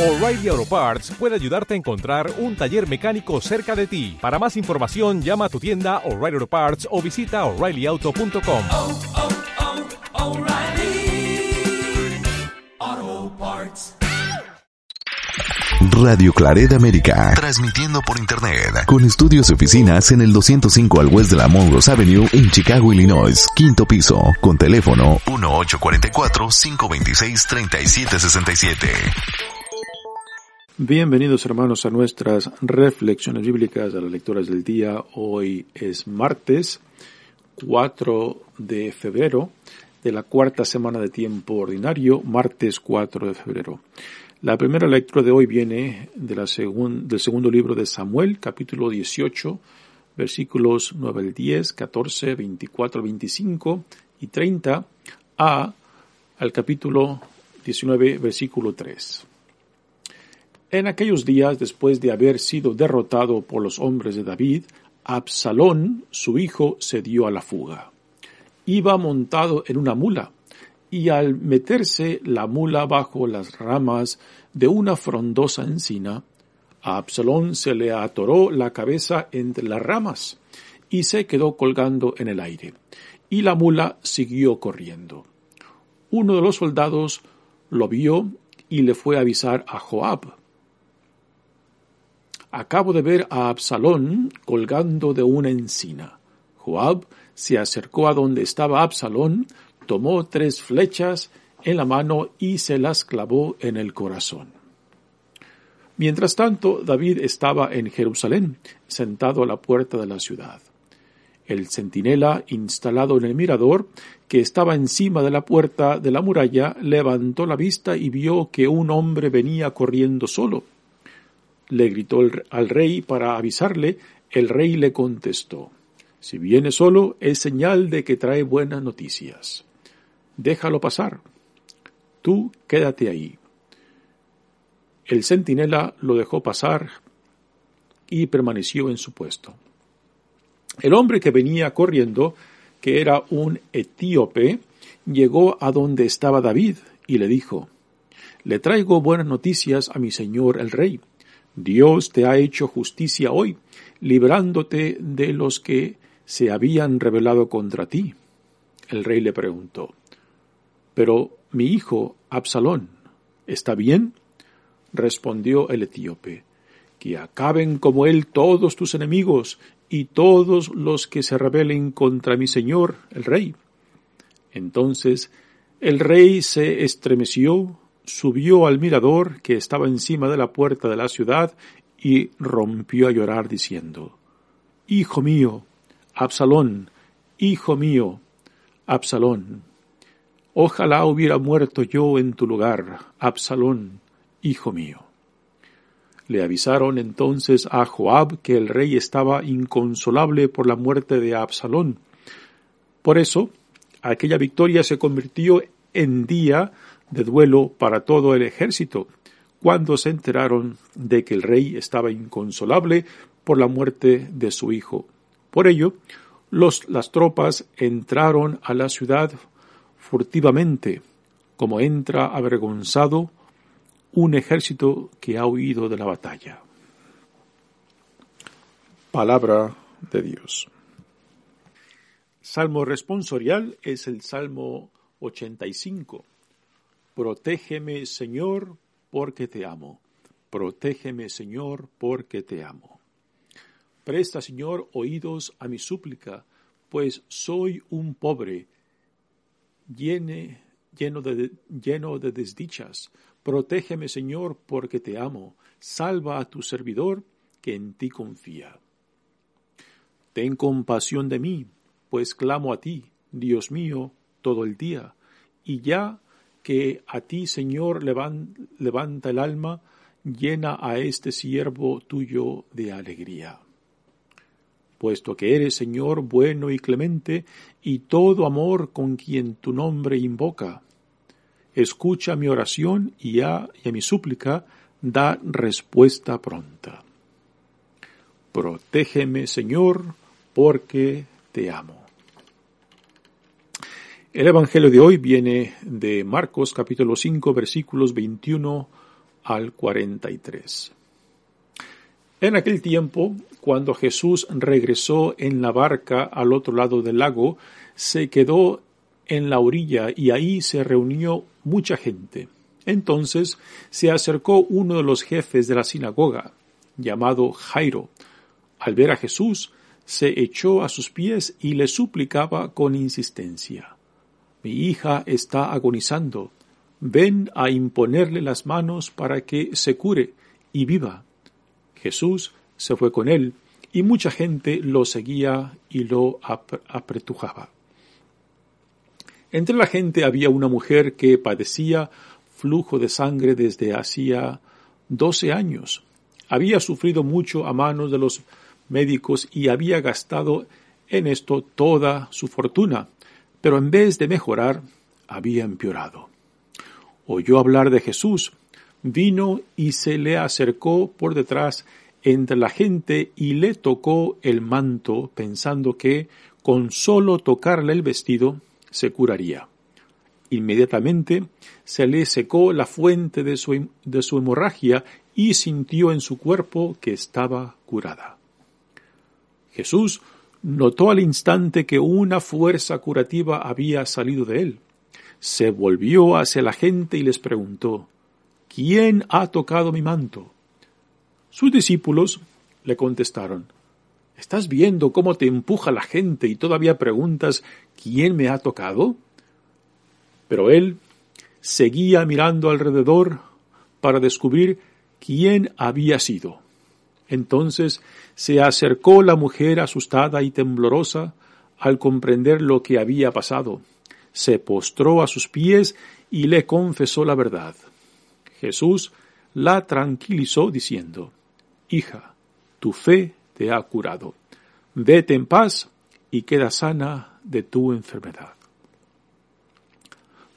O'Reilly Auto Parts puede ayudarte a encontrar un taller mecánico cerca de ti. Para más información, llama a tu tienda O'Reilly Auto Parts o visita oreillyauto.com. oh, oh, O'Reilly Auto Parts. Radio Claret América. Transmitiendo por Internet. Con estudios y oficinas en el 205 al West de la Monroe Avenue en Chicago, Illinois. Quinto piso. Con teléfono 1844-526-3767. Bienvenidos hermanos a nuestras reflexiones bíblicas, a las lecturas del día. Hoy es martes 4 de febrero de la cuarta semana de tiempo ordinario, martes 4 de febrero. La primera lectura de hoy viene de la segun, del segundo libro de Samuel, capítulo 18, versículos 9 al 10, 14, 24 al 25 y 30 a al capítulo 19, versículo 3. En aquellos días, después de haber sido derrotado por los hombres de David, Absalón, su hijo, se dio a la fuga. Iba montado en una mula, y al meterse la mula bajo las ramas de una frondosa encina, a Absalón se le atoró la cabeza entre las ramas, y se quedó colgando en el aire, y la mula siguió corriendo. Uno de los soldados lo vio y le fue a avisar a Joab, Acabo de ver a Absalón colgando de una encina. Joab se acercó a donde estaba Absalón, tomó tres flechas en la mano y se las clavó en el corazón. Mientras tanto, David estaba en Jerusalén, sentado a la puerta de la ciudad. El centinela, instalado en el mirador, que estaba encima de la puerta de la muralla, levantó la vista y vio que un hombre venía corriendo solo le gritó al rey para avisarle, el rey le contestó, si viene solo es señal de que trae buenas noticias. Déjalo pasar. Tú quédate ahí. El centinela lo dejó pasar y permaneció en su puesto. El hombre que venía corriendo, que era un etíope, llegó a donde estaba David y le dijo, Le traigo buenas noticias a mi señor el rey. Dios te ha hecho justicia hoy, librándote de los que se habían rebelado contra ti. El rey le preguntó, Pero mi hijo Absalón, ¿está bien? Respondió el etíope, Que acaben como él todos tus enemigos y todos los que se rebelen contra mi señor, el rey. Entonces el rey se estremeció, subió al mirador que estaba encima de la puerta de la ciudad y rompió a llorar diciendo, Hijo mío, Absalón, hijo mío, Absalón, ojalá hubiera muerto yo en tu lugar, Absalón, hijo mío. Le avisaron entonces a Joab que el rey estaba inconsolable por la muerte de Absalón. Por eso, aquella victoria se convirtió en día de duelo para todo el ejército, cuando se enteraron de que el rey estaba inconsolable por la muerte de su hijo. Por ello, los, las tropas entraron a la ciudad furtivamente, como entra avergonzado un ejército que ha huido de la batalla. Palabra de Dios. Salmo responsorial es el Salmo 85. Protégeme, Señor, porque te amo. Protégeme, Señor, porque te amo. Presta, Señor, oídos a mi súplica, pues soy un pobre, lleno, de, lleno de desdichas. Protégeme, Señor, porque te amo. Salva a tu servidor, que en ti confía. Ten compasión de mí, pues clamo a ti, Dios mío, todo el día, y ya que a ti, Señor, levanta el alma, llena a este siervo tuyo de alegría. Puesto que eres, Señor, bueno y clemente, y todo amor con quien tu nombre invoca, escucha mi oración y a, y mi súplica da respuesta pronta. Protégeme, Señor, porque te amo. El Evangelio de hoy viene de Marcos capítulo 5 versículos 21 al 43. En aquel tiempo, cuando Jesús regresó en la barca al otro lado del lago, se quedó en la orilla y ahí se reunió mucha gente. Entonces se acercó uno de los jefes de la sinagoga, llamado Jairo. Al ver a Jesús, se echó a sus pies y le suplicaba con insistencia. Mi hija está agonizando. Ven a imponerle las manos para que se cure y viva. Jesús se fue con él y mucha gente lo seguía y lo apretujaba. Entre la gente había una mujer que padecía flujo de sangre desde hacía doce años. Había sufrido mucho a manos de los médicos y había gastado en esto toda su fortuna, pero en vez de mejorar, había empeorado. Oyó hablar de Jesús, vino y se le acercó por detrás entre la gente y le tocó el manto pensando que con solo tocarle el vestido se curaría. Inmediatamente se le secó la fuente de su, de su hemorragia y sintió en su cuerpo que estaba curada. Jesús notó al instante que una fuerza curativa había salido de él. Se volvió hacia la gente y les preguntó, ¿Quién ha tocado mi manto? Sus discípulos le contestaron, ¿Estás viendo cómo te empuja la gente y todavía preguntas ¿quién me ha tocado? Pero él seguía mirando alrededor para descubrir quién había sido. Entonces se acercó la mujer asustada y temblorosa al comprender lo que había pasado. Se postró a sus pies y le confesó la verdad. Jesús la tranquilizó diciendo, Hija, tu fe te ha curado. Vete en paz y queda sana de tu enfermedad.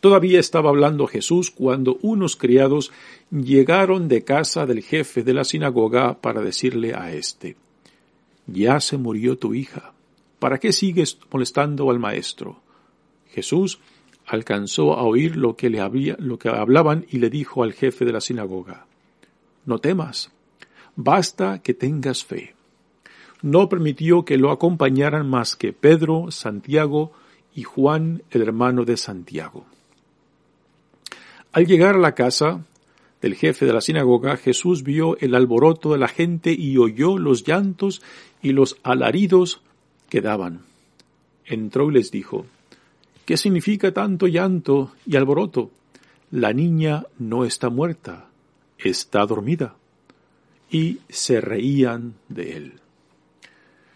Todavía estaba hablando Jesús cuando unos criados llegaron de casa del jefe de la sinagoga para decirle a éste, Ya se murió tu hija, ¿para qué sigues molestando al maestro? Jesús alcanzó a oír lo que le había, lo que hablaban y le dijo al jefe de la sinagoga, No temas, basta que tengas fe. No permitió que lo acompañaran más que Pedro, Santiago y Juan, el hermano de Santiago. Al llegar a la casa del jefe de la sinagoga, Jesús vio el alboroto de la gente y oyó los llantos y los alaridos que daban. Entró y les dijo, ¿Qué significa tanto llanto y alboroto? La niña no está muerta, está dormida. Y se reían de él.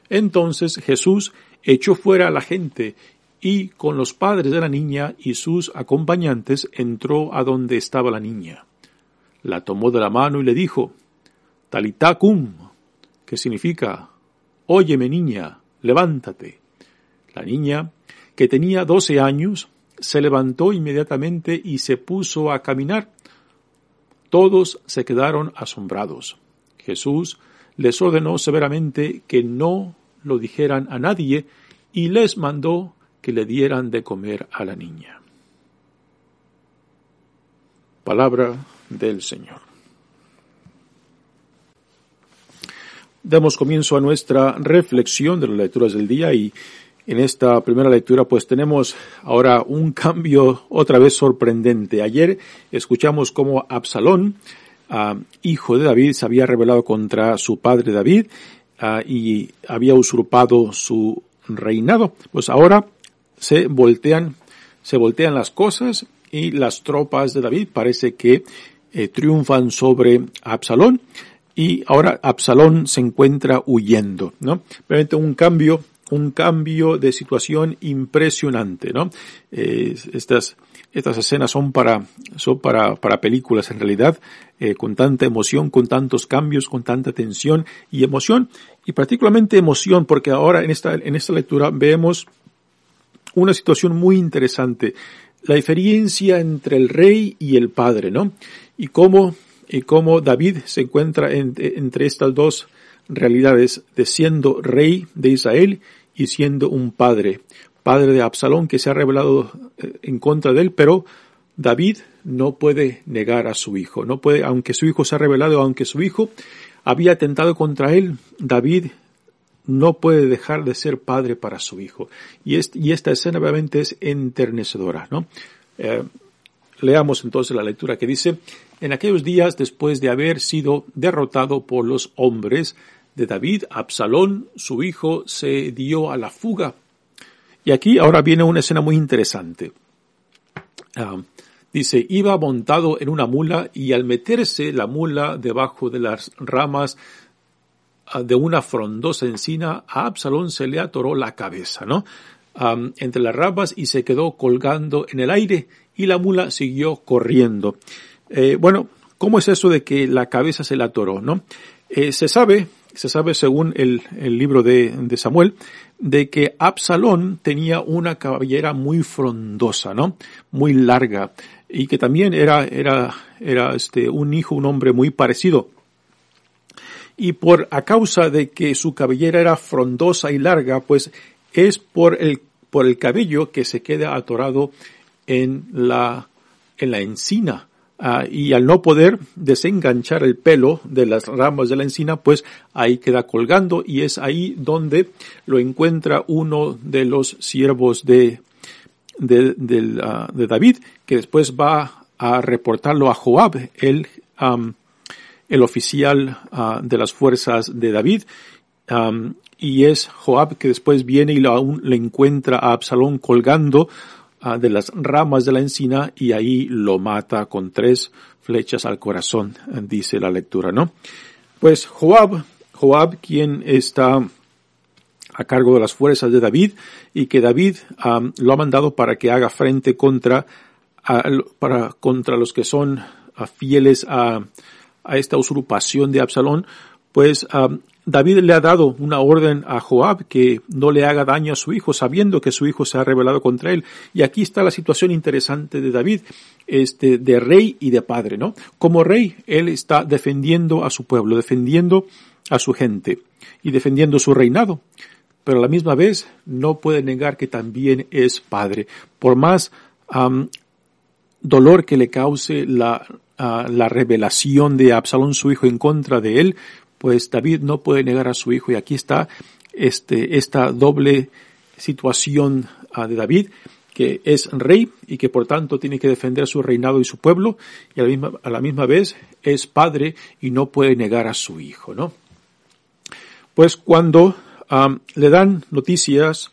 Entonces Jesús echó fuera a la gente y con los padres de la niña y sus acompañantes entró a donde estaba la niña. La tomó de la mano y le dijo, Talitacum, que significa, Óyeme niña, levántate. La niña, que tenía doce años, se levantó inmediatamente y se puso a caminar. Todos se quedaron asombrados. Jesús les ordenó severamente que no lo dijeran a nadie y les mandó que le dieran de comer a la niña. Palabra del Señor. Damos comienzo a nuestra reflexión de las lecturas del día y en esta primera lectura pues tenemos ahora un cambio otra vez sorprendente. Ayer escuchamos cómo Absalón, ah, hijo de David, se había rebelado contra su padre David ah, y había usurpado su reinado. Pues ahora se voltean, se voltean las cosas y las tropas de David parece que eh, triunfan sobre Absalón y ahora Absalón se encuentra huyendo, ¿no? Realmente un cambio, un cambio de situación impresionante, ¿no? Estas, estas escenas son para, son para, para películas en realidad, eh, con tanta emoción, con tantos cambios, con tanta tensión y emoción, y particularmente emoción, porque ahora en esta, en esta lectura vemos una situación muy interesante. La diferencia entre el rey y el padre, ¿no? Y cómo, y cómo David se encuentra entre estas dos realidades de siendo rey de Israel y siendo un padre, padre de Absalón que se ha revelado eh, en contra de él, pero David no puede negar a su hijo, no puede, aunque su hijo se ha revelado, aunque su hijo había atentado contra él, David no puede dejar de ser padre para su hijo. Y, esta escena obviamente es enternecedora, ¿no? Eh, leamos entonces la lectura que dice, en aquellos días después de haber sido derrotado por los hombres de David, Absalón, su hijo, se dio a la fuga. Y aquí ahora viene una escena muy interesante. Ah, dice, iba montado en una mula y al meterse la mula debajo de las ramas de una frondosa encina, a Absalón se le atoró la cabeza, ¿no? entre las ramas y se quedó colgando en el aire y la mula siguió corriendo. Eh, bueno, ¿cómo es eso de que la cabeza se le atoró, no? Eh, se sabe, se sabe según el, el libro de, de, Samuel, de que Absalón tenía una cabellera muy frondosa, ¿no? Muy larga y que también era, era, era este, un hijo, un hombre muy parecido y por a causa de que su cabellera era frondosa y larga, pues es por el por el cabello que se queda atorado en la, en la encina. Ah, y al no poder desenganchar el pelo de las ramas de la encina, pues ahí queda colgando y es ahí donde lo encuentra uno de los siervos de, de, de, uh, de David, que después va a reportarlo a Joab, el, el oficial uh, de las fuerzas de David, y es Joab que después viene y le encuentra a Absalón colgando uh, de las ramas de la encina y ahí lo mata con tres flechas al corazón, dice la lectura, ¿no? Pues Joab, Joab quien está a cargo de las fuerzas de David y que David lo ha mandado para que haga frente contra, para, contra los que son uh, fieles a, a esta usurpación de Absalón, pues David le ha dado una orden a Joab que no le haga daño a su hijo, sabiendo que su hijo se ha rebelado contra él. Y aquí está la situación interesante de David, este, de rey y de padre, ¿no? Como rey, él está defendiendo a su pueblo, defendiendo a su gente y defendiendo su reinado. Pero a la misma vez no puede negar que también es padre. Por más um, dolor que le cause la, la revelación de Absalón, su hijo, en contra de él, pues David no puede negar a su hijo y aquí está este, esta doble situación uh, de David que es rey y que por tanto tiene que defender su reinado y su pueblo y a la misma, a la misma vez es padre y no puede negar a su hijo, ¿no? Pues cuando um, le dan noticias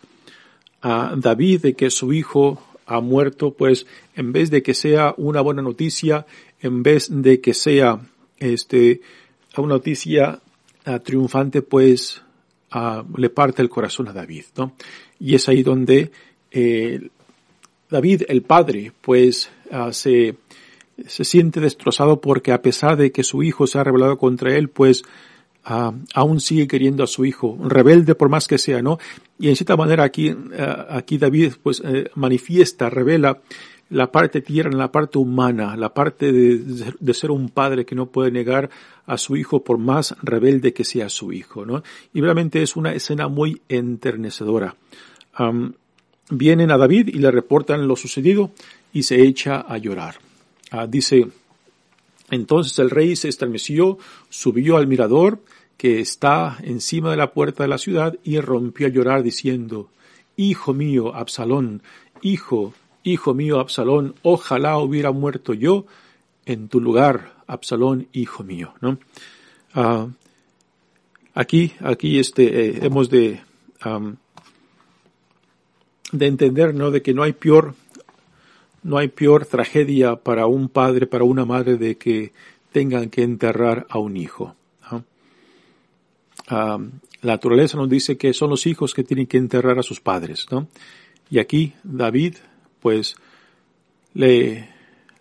a David de que su hijo ha muerto, pues en vez de que sea una buena noticia, en vez de que sea este una noticia uh, triunfante, pues uh, le parte el corazón a David, ¿no? Y es ahí donde eh, David, el padre, pues uh, se, se siente destrozado porque a pesar de que su hijo se ha rebelado contra él, pues aún sigue queriendo a su hijo, rebelde por más que sea, ¿no? Y en cierta manera aquí, aquí David pues eh, manifiesta, revela la parte tierna, la parte humana, la parte de, de, ser un padre que no puede negar a su hijo por más rebelde que sea su hijo, ¿no? Y realmente es una escena muy enternecedora. Vienen a David y le reportan lo sucedido y se echa a llorar. Uh, dice, entonces el rey se estremeció, subió al mirador que está encima de la puerta de la ciudad y rompió a llorar diciendo, Hijo mío, Absalón, hijo, Hijo mío, Absalón, ojalá hubiera muerto yo en tu lugar, Absalón, hijo mío. Uh, aquí, aquí este, eh, hemos de, de entender, ¿no? De que no hay peor, no hay peor tragedia para un padre, para una madre de que tengan que enterrar a un hijo. la naturaleza nos dice que son los hijos que tienen que enterrar a sus padres, ¿no? Y aquí David pues le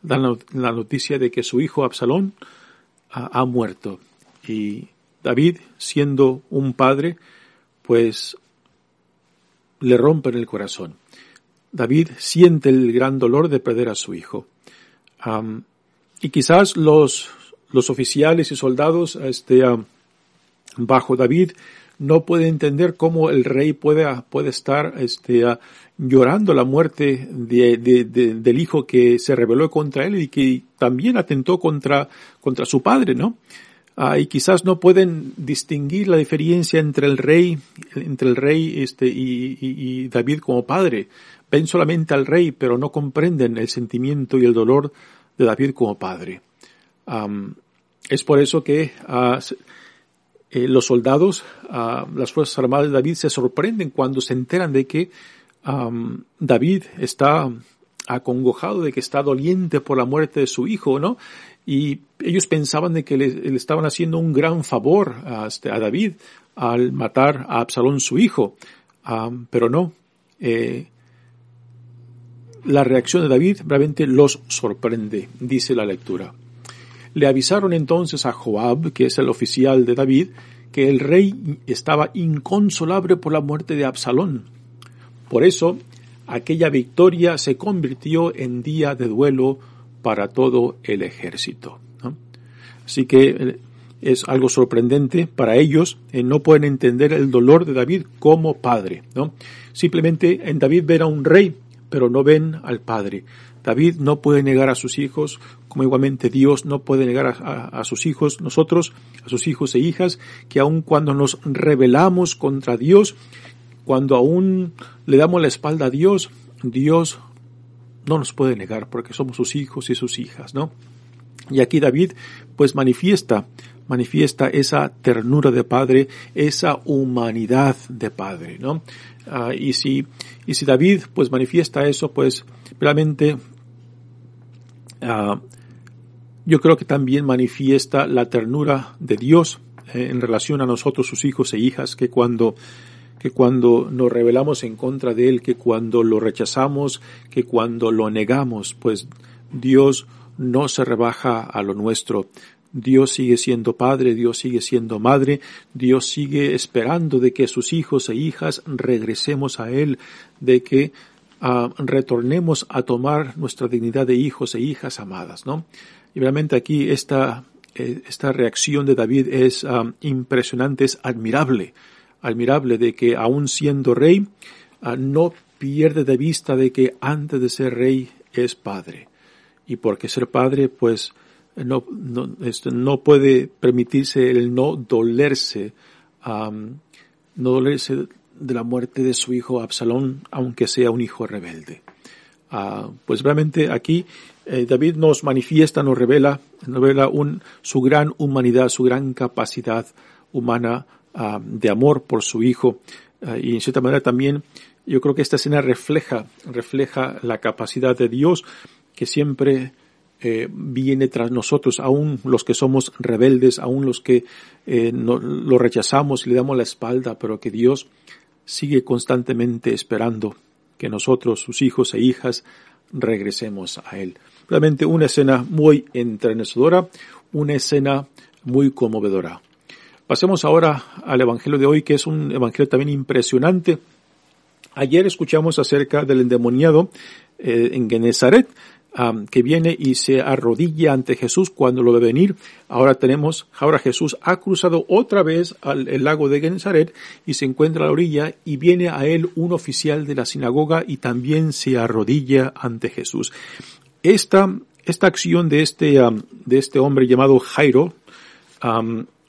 dan la noticia de que su hijo Absalón ha, ha muerto. Y David, siendo un padre, pues le rompen el corazón. David siente el gran dolor de perder a su hijo. Y quizás los, los oficiales y soldados este, bajo David no puede entender cómo el rey puede, puede estar este, ah, llorando la muerte de, de, de, del hijo que se rebeló contra él y que también atentó contra, contra su padre, ¿no? Ah, y quizás no pueden distinguir la diferencia entre el rey, entre el rey este, y, y, David como padre. Ven solamente al rey, pero no comprenden el sentimiento y el dolor de David como padre. Es por eso que uh, eh, los soldados, uh, las Fuerzas Armadas de David se sorprenden cuando se enteran de que David está acongojado, de que está doliente por la muerte de su hijo, ¿no? Y ellos pensaban de que le, estaban haciendo un gran favor a, este, a, David al matar a Absalón su hijo, pero no. Eh, la reacción de David realmente los sorprende, dice la lectura. Le avisaron entonces a Joab, que es el oficial de David, que el rey estaba inconsolable por la muerte de Absalón. Por eso, aquella victoria se convirtió en día de duelo para todo el ejército. Así que eh, es algo sorprendente para ellos, eh, no pueden entender el dolor de David como padre. ¿no? Simplemente en David ver a un rey pero no ven al Padre. David no puede negar a sus hijos, como igualmente Dios no puede negar a, sus hijos, nosotros, a sus hijos e hijas, que aun cuando nos rebelamos contra Dios, cuando aún le damos la espalda a Dios, Dios no nos puede negar porque somos sus hijos y sus hijas, ¿no? Y aquí David pues manifiesta, manifiesta esa ternura de padre, esa humanidad de padre, ¿no? Uh, y si, y si David pues manifiesta eso, pues realmente uh, yo creo que también manifiesta la ternura de Dios eh, en relación a nosotros, sus hijos e hijas, que cuando que cuando nos rebelamos en contra de Él, que cuando lo rechazamos, que cuando lo negamos, pues Dios no se rebaja a lo nuestro. Dios sigue siendo padre, Dios sigue siendo madre, Dios sigue esperando de que sus hijos e hijas regresemos a Él, de que uh, retornemos a tomar nuestra dignidad de hijos e hijas amadas, ¿no? Y realmente aquí esta, eh, esta reacción de David es um, impresionante, es admirable, admirable de que aún siendo rey, uh, no pierde de vista de que antes de ser rey es padre. Y porque ser padre, pues, no, no, esto no puede permitirse el no dolerse, um, no dolerse de la muerte de su hijo Absalón, aunque sea un hijo rebelde. Uh, pues realmente aquí eh, David nos manifiesta, nos revela, nos revela un, su gran humanidad, su gran capacidad humana uh, de amor por su hijo. Uh, y en cierta manera también yo creo que esta escena refleja, refleja la capacidad de Dios que siempre eh, viene tras nosotros, aún los que somos rebeldes, aún los que eh, no, lo rechazamos y le damos la espalda, pero que Dios sigue constantemente esperando que nosotros, sus hijos e hijas, regresemos a Él. Realmente una escena muy entrenecedora, una escena muy conmovedora. Pasemos ahora al Evangelio de hoy, que es un Evangelio también impresionante. Ayer escuchamos acerca del endemoniado eh, en Genezaret, que viene y se arrodilla ante Jesús cuando lo ve venir. Ahora tenemos, ahora Jesús ha cruzado otra vez al el lago de Gennesaret y se encuentra a la orilla y viene a él un oficial de la sinagoga y también se arrodilla ante Jesús. Esta, esta acción de este, de este hombre llamado Jairo,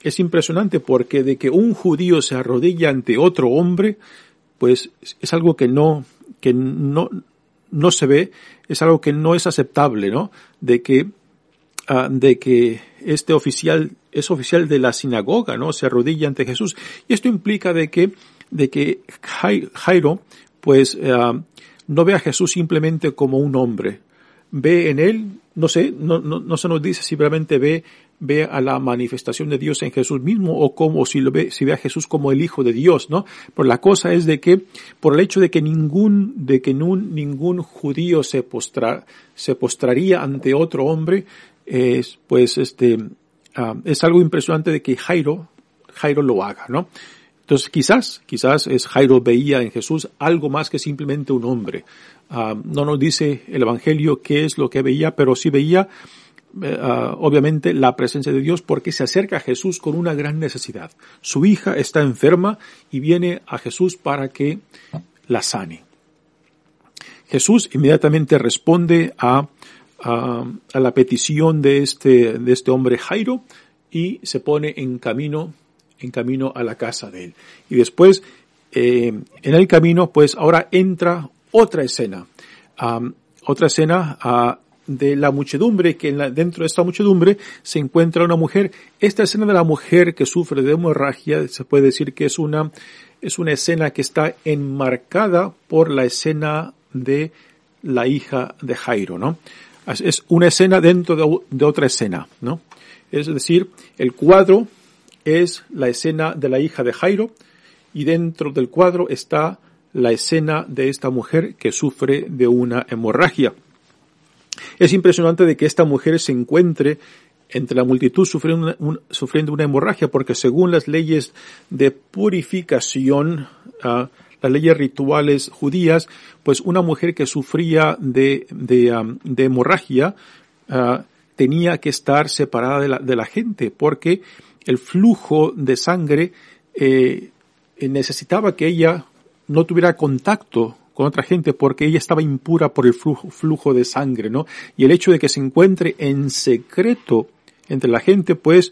es impresionante porque de que un judío se arrodilla ante otro hombre, pues es algo que no, que no, no se ve, es algo que no es aceptable, ¿no? De que, uh, de que este oficial es oficial de la sinagoga, ¿no? Se arrodilla ante Jesús. Y esto implica de que, de que Jairo, pues, uh, no ve a Jesús simplemente como un hombre. Ve en él, no sé, no, no, no se nos dice si realmente ve ve a la manifestación de Dios en Jesús mismo o como si lo ve, si ve a Jesús como el Hijo de Dios, ¿no? Pero la cosa es de que, por el hecho de que ningún, de que ningún judío se postra, se postraría ante otro hombre, es, pues este, uh, es algo impresionante de que Jairo, Jairo lo haga, ¿no? Entonces quizás, quizás es Jairo veía en Jesús algo más que simplemente un hombre. Uh, no nos dice el Evangelio qué es lo que veía, pero sí veía eh, ah, obviamente la presencia de Dios porque se acerca a Jesús con una gran necesidad. Su hija está enferma y viene a Jesús para que la sane. Jesús inmediatamente responde a, a, la petición de este, de este hombre Jairo y se pone en camino, en camino a la casa de él. Y después, eh, en el camino, pues ahora entra otra escena. Um, otra escena uh, de la muchedumbre, que dentro de esta muchedumbre se encuentra una mujer. Esta escena de la mujer que sufre de hemorragia, se puede decir que es una, es una escena que está enmarcada por la escena de la hija de Jairo, ¿no? Es una escena dentro de, de otra escena, ¿no? Es decir, el cuadro es la escena de la hija de Jairo y dentro del cuadro está la escena de esta mujer que sufre de una hemorragia. Es impresionante de que esta mujer se encuentre entre la multitud sufriendo una, un, sufriendo una hemorragia, porque según las leyes de purificación, uh, las leyes rituales judías, pues una mujer que sufría de, de hemorragia uh, tenía que estar separada de la, de la gente, porque el flujo de sangre eh, necesitaba que ella no tuviera contacto con otra gente porque ella estaba impura por el flujo, de sangre, ¿no? Y el hecho de que se encuentre en secreto entre la gente, pues,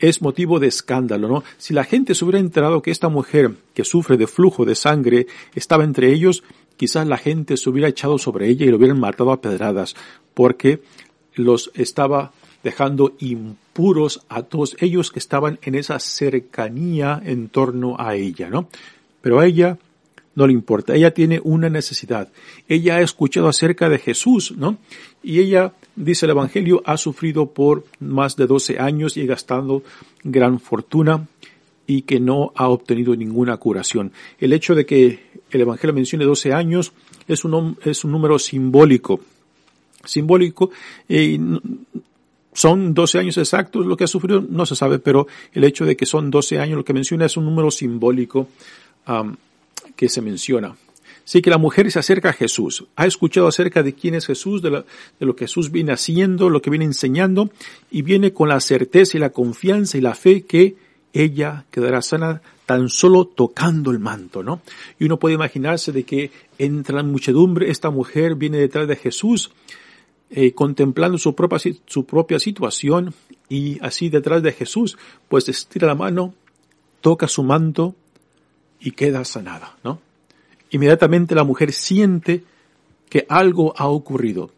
es motivo de escándalo, ¿no? Si la gente se hubiera enterado que esta mujer que sufre de flujo de sangre estaba entre ellos, quizás la gente se hubiera echado sobre ella y lo hubieran matado a pedradas, porque los estaba dejando impuros a todos ellos que estaban en esa cercanía en torno a ella, ¿no? Pero a ella no le importa, ella tiene una necesidad. Ella ha escuchado acerca de Jesús, ¿no? Y ella, dice el Evangelio, ha sufrido por más de 12 años y ha gastado gran fortuna y que no ha obtenido ninguna curación. El hecho de que el Evangelio mencione 12 años es un, es un número simbólico. Simbólico, eh, son 12 años exactos lo que ha sufrido, no se sabe, pero el hecho de que son 12 años lo que menciona es un número simbólico que se menciona. Así que la mujer se acerca a Jesús, ha escuchado acerca de quién es Jesús, de, lo que Jesús viene haciendo, lo que viene enseñando, y viene con la certeza y la confianza y la fe que ella quedará sana tan solo tocando el manto, ¿no? Y uno puede imaginarse de que entre la muchedumbre esta mujer viene detrás de Jesús, eh, contemplando su propia situación y así detrás de Jesús, pues estira la mano, toca su manto y queda sanada, ¿no? Inmediatamente la mujer siente que algo ha ocurrido.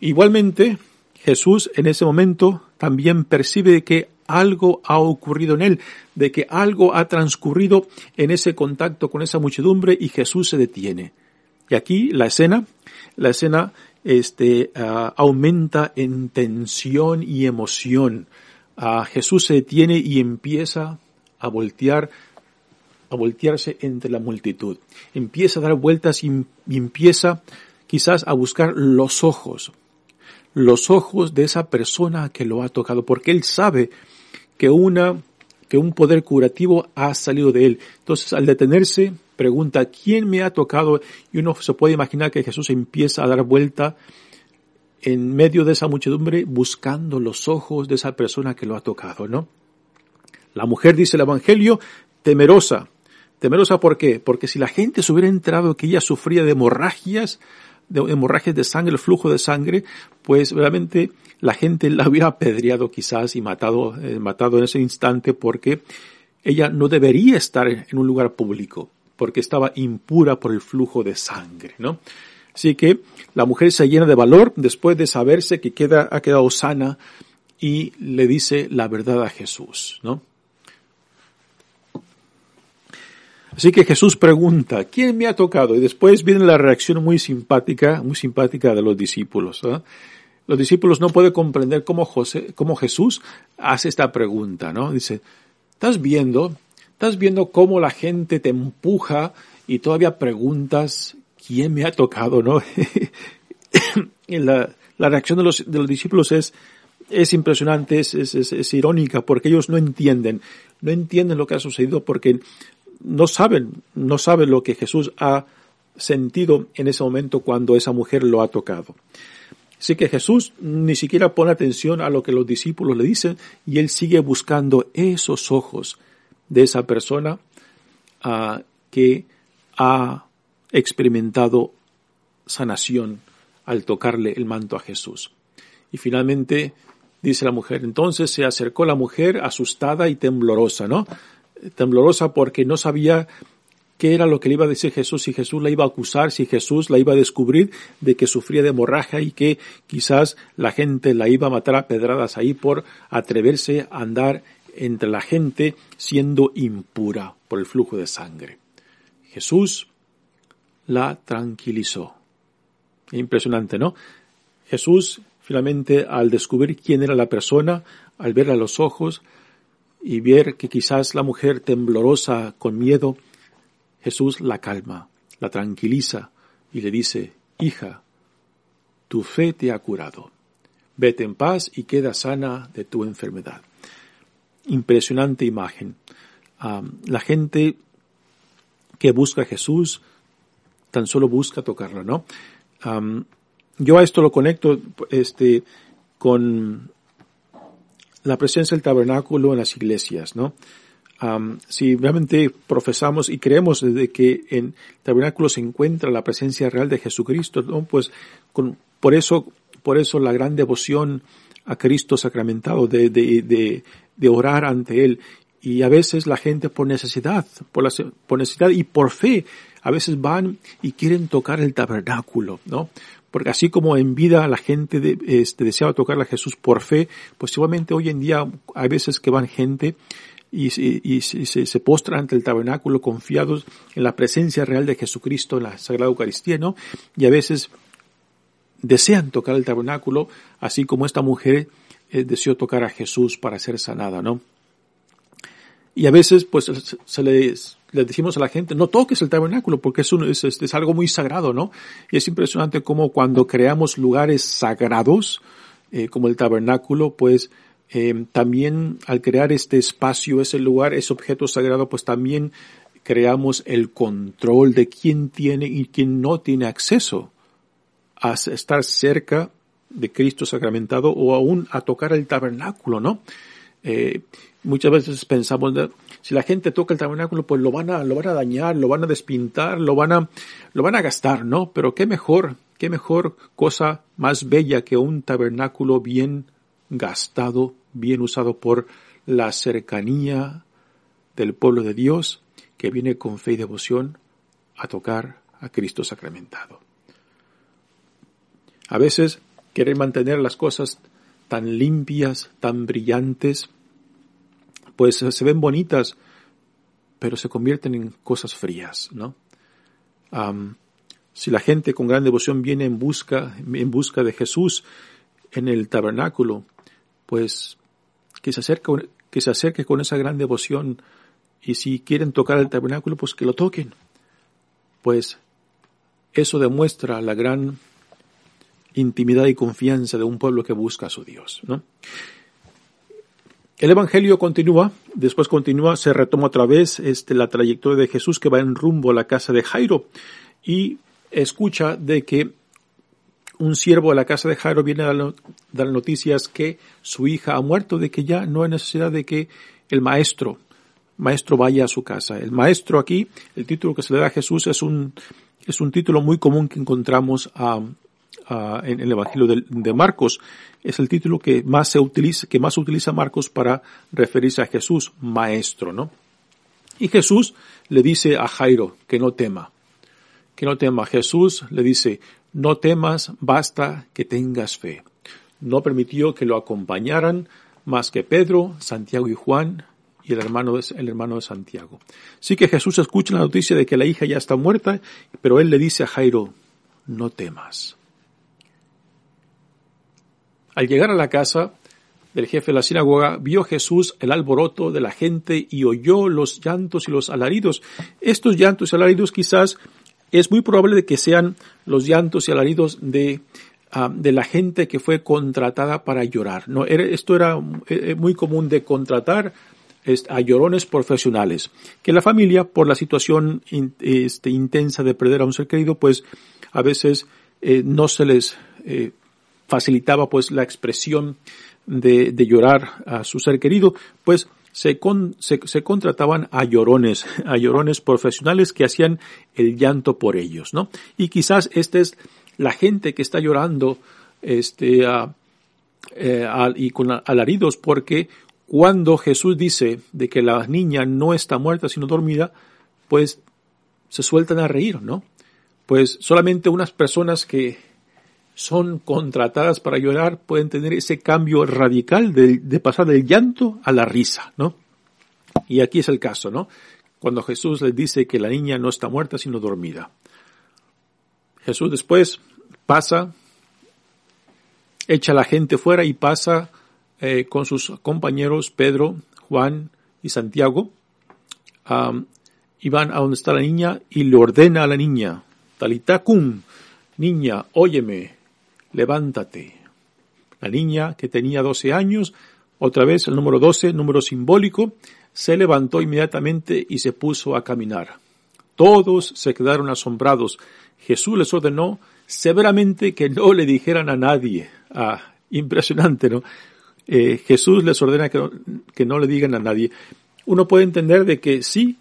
Igualmente, Jesús en ese momento también percibe que algo ha ocurrido en él, de que algo ha transcurrido en ese contacto con esa muchedumbre y Jesús se detiene. Y aquí la escena, la escena este, uh, aumenta en tensión y emoción. Uh, Jesús se detiene y empieza a voltear, a voltearse entre la multitud. Empieza a dar vueltas y, empieza quizás a buscar los ojos, los ojos de esa persona que lo ha tocado, porque él sabe que una, que un poder curativo ha salido de él. Entonces, al detenerse, pregunta, ¿quién me ha tocado? Y uno se puede imaginar que Jesús empieza a dar vuelta en medio de esa muchedumbre buscando los ojos de esa persona que lo ha tocado, ¿no? La mujer, dice el Evangelio, temerosa. Temerosa ¿por qué? Porque si la gente se hubiera enterado que ella sufría de hemorragias, de hemorragias de sangre, el flujo de sangre, pues realmente la gente la hubiera apedreado quizás y matado, eh, matado en ese instante porque ella no debería estar en un lugar público porque estaba impura por el flujo de sangre, ¿no? Así que la mujer se llena de valor después de saberse que queda, ha quedado sana y le dice la verdad a Jesús, ¿no? Así que Jesús pregunta, ¿quién me ha tocado? Y después viene la reacción muy simpática, muy simpática de los discípulos. ¿no? Los discípulos no pueden comprender cómo, Jesús hace esta pregunta, ¿no? Dice, ¿estás viendo Estás viendo cómo la gente te empuja y todavía preguntas quién me ha tocado, ¿no? la, reacción de los, discípulos es, es impresionante, es, es, es, irónica, porque ellos no entienden, no entienden lo que ha sucedido porque no saben, no saben lo que Jesús ha sentido en ese momento cuando esa mujer lo ha tocado. Así que Jesús ni siquiera pone atención a lo que los discípulos le dicen y él sigue buscando esos ojos de esa persona ah, que ha experimentado sanación al tocarle el manto a Jesús. Y finalmente dice la mujer, entonces se acercó la mujer asustada y temblorosa, ¿no? Temblorosa porque no sabía qué era lo que le iba a decir Jesús, si Jesús la iba a acusar, si Jesús la iba a descubrir de que sufría de hemorragia y que quizás la gente la iba a matar a pedradas ahí por atreverse a andar entre la gente siendo impura por el flujo de sangre. Jesús la tranquilizó. Impresionante, ¿no? Jesús finalmente al descubrir quién era la persona, al verla a los ojos y ver que quizás la mujer temblorosa con miedo Jesús la calma, la tranquiliza y le dice, hija, tu fe te ha curado. Vete en paz y queda sana de tu enfermedad. Impresionante imagen. la gente que busca a Jesús tan solo busca tocarlo, ¿no? yo a esto lo conecto este, con la presencia del tabernáculo en las iglesias, ¿no? si realmente profesamos y creemos que en el tabernáculo se encuentra la presencia real de Jesucristo, pues por eso, por eso la gran devoción a Cristo sacramentado, de, de, de, orar ante Él. Y a veces la gente por necesidad, por necesidad y por fe, a veces van y quieren tocar el tabernáculo, ¿no? Porque así como en vida la gente este, deseaba tocar a Jesús por fe, pues igualmente hoy en día hay veces que van gente y, se, se postran ante el tabernáculo confiados en la presencia real de Jesucristo en la Sagrada Eucaristía, ¿no? Y a veces desean tocar el tabernáculo, así como esta mujer eh, deseó tocar a Jesús para ser sanada, ¿no? Y a veces, pues, se les, le decimos a la gente, no toques el tabernáculo porque es, un, es, es, algo muy sagrado, ¿no? Y es impresionante cómo cuando creamos lugares sagrados, eh, como el tabernáculo, pues eh, también al crear este espacio, ese lugar, ese objeto sagrado, pues también creamos el control de quién tiene y quién no tiene acceso a estar cerca de Cristo sacramentado o aún a tocar el tabernáculo, ¿no? Eh, muchas veces pensamos, si la gente toca el tabernáculo, pues lo van a, lo van a dañar, lo van a despintar, lo van a, lo van a gastar, ¿no? Pero qué mejor, qué mejor cosa más bella que un tabernáculo bien gastado, bien usado por la cercanía del pueblo de Dios que viene con fe y devoción a tocar a Cristo sacramentado. A veces querer mantener las cosas tan limpias, tan brillantes, pues se ven bonitas, pero se convierten en cosas frías, ¿no? si la gente con gran devoción viene en busca, en busca de Jesús en el tabernáculo, pues que se acerque, que se acerque con esa gran devoción y si quieren tocar el tabernáculo, pues que lo toquen. Pues eso demuestra la gran intimidad y confianza de un pueblo que busca a su Dios, ¿no? El Evangelio continúa, después continúa, se retoma otra vez este, la trayectoria de Jesús que va en rumbo a la casa de Jairo y escucha de que un siervo de la casa de Jairo viene a dar noticias que su hija ha muerto, de que ya no hay necesidad de que el maestro, maestro vaya a su casa. El maestro aquí, el título que se le da a Jesús es un, es un título muy común que encontramos en el Evangelio de, Marcos. Es el título que más se utiliza, que más utiliza Marcos para referirse a Jesús, maestro, ¿no? Y Jesús le dice a Jairo que no tema, que no tema. Jesús le dice, no temas, basta que tengas fe. No permitió que lo acompañaran más que Pedro, Santiago y Juan y el hermano el hermano de Santiago. Sí que Jesús escucha la noticia de que la hija ya está muerta, pero él le dice a Jairo, no temas. Al llegar a la casa del jefe de la sinagoga, vio Jesús el alboroto de la gente y oyó los llantos y los alaridos. Estos llantos y alaridos quizás es muy probable que sean los llantos y alaridos de, ah, de la gente que fue contratada para llorar. No, esto era eh, muy común de contratar a llorones profesionales, que la familia, por la situación este, intensa de perder a un ser querido, pues a veces eh, no se les, eh, facilitaba pues la expresión de, llorar a su ser querido, pues se, con, se, contrataban a llorones, a llorones profesionales que hacían el llanto por ellos, ¿no? Y quizás esta es la gente que está llorando, este, eh, a, y con alaridos porque cuando Jesús dice de que la niña no está muerta sino dormida, pues se sueltan a reír, ¿no? Pues solamente unas personas que son contratadas para llorar pueden tener ese cambio radical de, de pasar del llanto a la risa, ¿no? Y aquí es el caso, ¿no? Cuando Jesús les dice que la niña no está muerta sino dormida. Jesús después pasa, echa a la gente fuera y pasa eh, con sus compañeros Pedro, Juan y Santiago. Y van a donde está la niña y le ordena a la niña, Talitacum, niña, óyeme, levántate. La niña que tenía 12 años, otra vez el número 12, número simbólico, se levantó inmediatamente y se puso a caminar. Todos se quedaron asombrados. Jesús les ordenó severamente que no le dijeran a nadie. Ah, impresionante, ¿no? Eh, Jesús les ordena que no, que no le digan a nadie. Uno puede entender de que sí,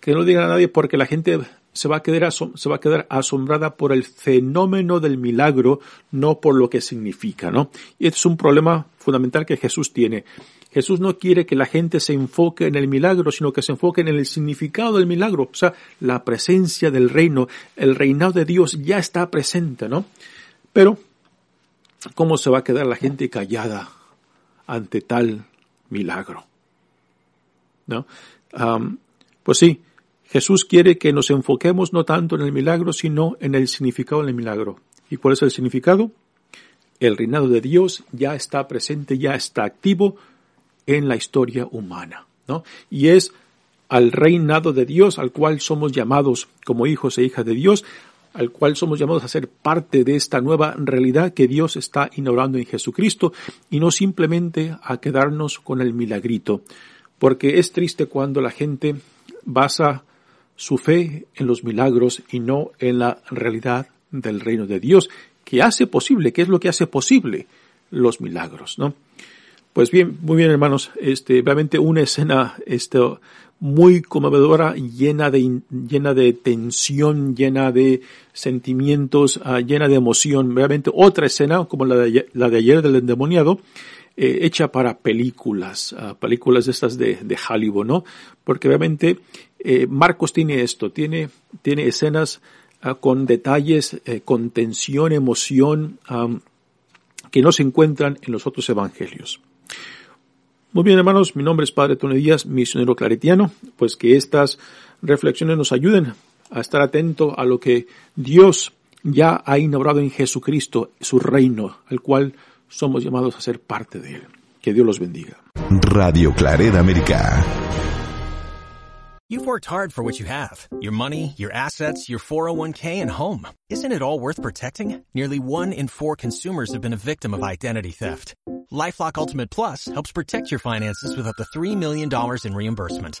que no le digan a nadie porque la gente se va a quedar, se va a quedar asombrada por el fenómeno del milagro, no por lo que significa, ¿no? Y este es un problema fundamental que Jesús tiene. Jesús no quiere que la gente se enfoque en el milagro, sino que se enfoque en el significado del milagro, o sea, la presencia del reino, el reinado de Dios ya está presente, ¿no? Pero, ¿cómo se va a quedar la gente callada ante tal milagro? ¿No? Um, pues sí, Jesús quiere que nos enfoquemos no tanto en el milagro, sino en el significado del milagro. ¿Y cuál es el significado? El reinado de Dios ya está presente, ya está activo en la historia humana, ¿no? Y es al reinado de Dios al cual somos llamados como hijos e hijas de Dios, al cual somos llamados a ser parte de esta nueva realidad que Dios está inaugurando en Jesucristo y no simplemente a quedarnos con el milagrito, porque es triste cuando la gente basa su fe en los milagros y no en la realidad del reino de Dios, que hace posible, que es lo que hace posible los milagros, ¿no? Pues bien, muy bien hermanos, este, realmente una escena, este, muy conmovedora, llena de, llena de tensión, llena de sentimientos, uh, llena de emoción. Realmente otra escena, como la de, la de ayer del endemoniado, eh, hecha para películas, uh, películas estas de, de Hollywood, ¿no? Porque realmente eh, Marcos tiene esto, tiene, tiene escenas uh, con detalles, eh, con tensión, emoción, um, que no se encuentran en los otros evangelios. Muy bien, hermanos, mi nombre es Padre Tony Díaz, misionero claretiano, pues que estas reflexiones nos ayuden a estar atento a lo que Dios ya ha inaugurado en Jesucristo, su reino, al cual somos llamados a ser parte de él. Que Dios los bendiga. Radio Claret América. You've worked hard for what you have your money, your assets, your 401k, and home. Isn't it all worth protecting? Nearly one in four consumers have been a victim of identity theft. Lifelock Ultimate Plus helps protect your finances with up to $3 million in reimbursement.